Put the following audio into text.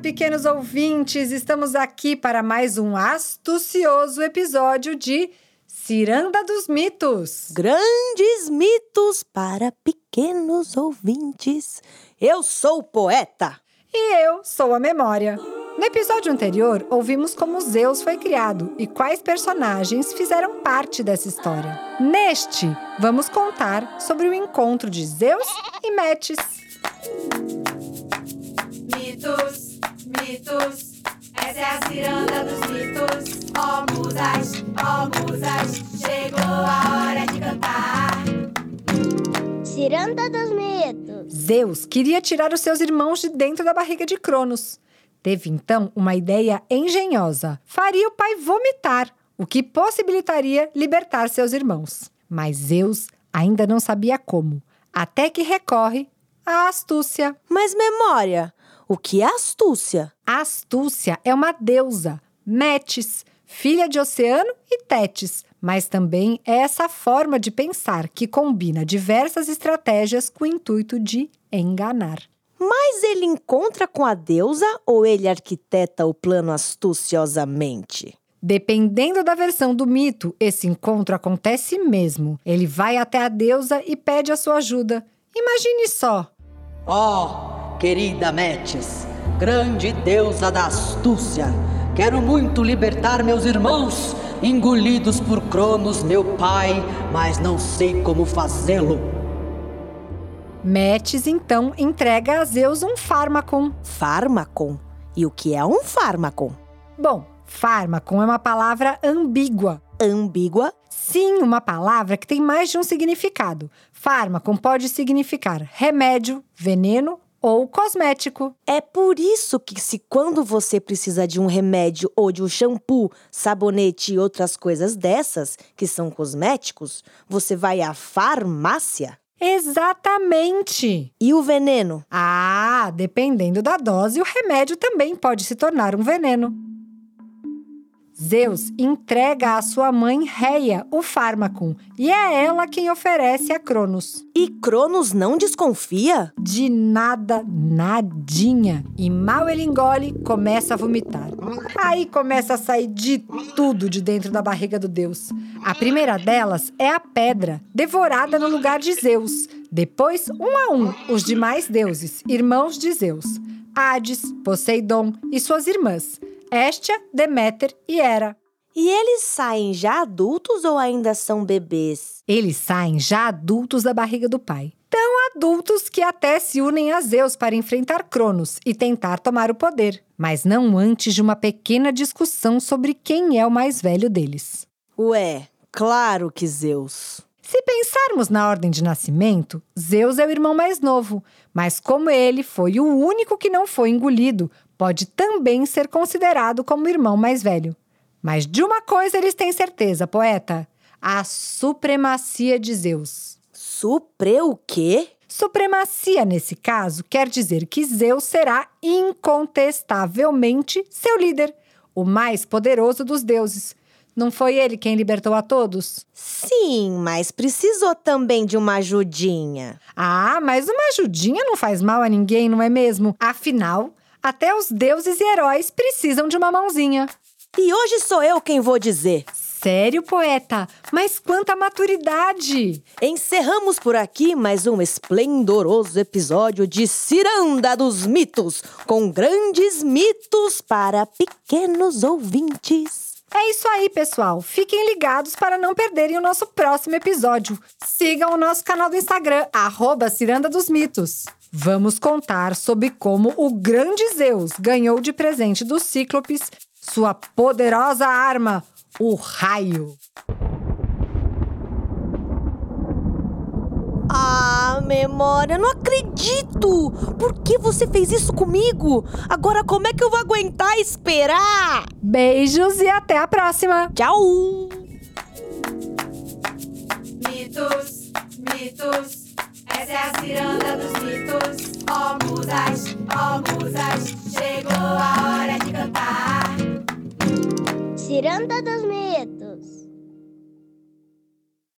pequenos ouvintes! Estamos aqui para mais um astucioso episódio de Ciranda dos Mitos. Grandes mitos para pequenos ouvintes. Eu sou o poeta. E eu sou a Memória. No episódio anterior, ouvimos como Zeus foi criado e quais personagens fizeram parte dessa história. Neste, vamos contar sobre o encontro de Zeus e Metis. Mitos, essa é a ciranda dos mitos. Ó musas, ó musas, chegou a hora de cantar. Ciranda dos mitos. Zeus queria tirar os seus irmãos de dentro da barriga de Cronos. Teve então uma ideia engenhosa: faria o pai vomitar, o que possibilitaria libertar seus irmãos. Mas Zeus ainda não sabia como, até que recorre à astúcia. Mas memória, o que é astúcia? A astúcia é uma deusa, Metis, filha de Oceano e Tétis, mas também é essa forma de pensar que combina diversas estratégias com o intuito de enganar. Mas ele encontra com a deusa ou ele arquiteta o plano astuciosamente? Dependendo da versão do mito, esse encontro acontece mesmo. Ele vai até a deusa e pede a sua ajuda. Imagine só: Ó, querida Metis, grande deusa da astúcia, quero muito libertar meus irmãos, engolidos por Cronos, meu pai, mas não sei como fazê-lo. Metis então entrega a Zeus um fármaco. Fármacon. E o que é um fármacon? Bom, fármaco é uma palavra ambígua. Ambígua. Sim, uma palavra que tem mais de um significado. Fármaco pode significar remédio, veneno ou cosmético. É por isso que, se quando você precisa de um remédio ou de um shampoo, sabonete e outras coisas dessas, que são cosméticos, você vai à farmácia? Exatamente! E o veneno? Ah, dependendo da dose, o remédio também pode se tornar um veneno. Zeus entrega à sua mãe Reia o fármaco e é ela quem oferece a Cronos. E Cronos não desconfia? De nada, nadinha. E mal ele engole, começa a vomitar. Aí começa a sair de tudo de dentro da barriga do deus. A primeira delas é a pedra, devorada no lugar de Zeus. Depois, um a um, os demais deuses, irmãos de Zeus. Hades, Poseidon e suas irmãs. Estia, Deméter e Hera. E eles saem já adultos ou ainda são bebês? Eles saem já adultos da barriga do pai. Tão adultos que até se unem a Zeus para enfrentar Cronos e tentar tomar o poder, mas não antes de uma pequena discussão sobre quem é o mais velho deles. Ué, claro que Zeus. Se pensarmos na ordem de nascimento, Zeus é o irmão mais novo, mas como ele foi o único que não foi engolido, pode também ser considerado como o irmão mais velho. Mas de uma coisa eles têm certeza, poeta: a supremacia de Zeus. Supre o quê? Supremacia, nesse caso, quer dizer que Zeus será incontestavelmente seu líder, o mais poderoso dos deuses. Não foi ele quem libertou a todos? Sim, mas precisou também de uma ajudinha. Ah, mas uma ajudinha não faz mal a ninguém, não é mesmo? Afinal, até os deuses e heróis precisam de uma mãozinha. E hoje sou eu quem vou dizer. Sério, poeta? Mas quanta maturidade! Encerramos por aqui mais um esplendoroso episódio de Ciranda dos Mitos, com grandes mitos para pequenos ouvintes. É isso aí, pessoal. Fiquem ligados para não perderem o nosso próximo episódio. Sigam o nosso canal do Instagram, arroba Ciranda dos Mitos. Vamos contar sobre como o grande Zeus ganhou de presente dos Cíclopes sua poderosa arma, o raio. Ah, memória, não acredito! Por que você fez isso comigo? Agora como é que eu vou aguentar esperar? Beijos e até a próxima! Tchau! Mitos, mitos, é a ciranda dos mitos. Ó musas, ó musas, chegou a hora de cantar. Ciranda dos mitos.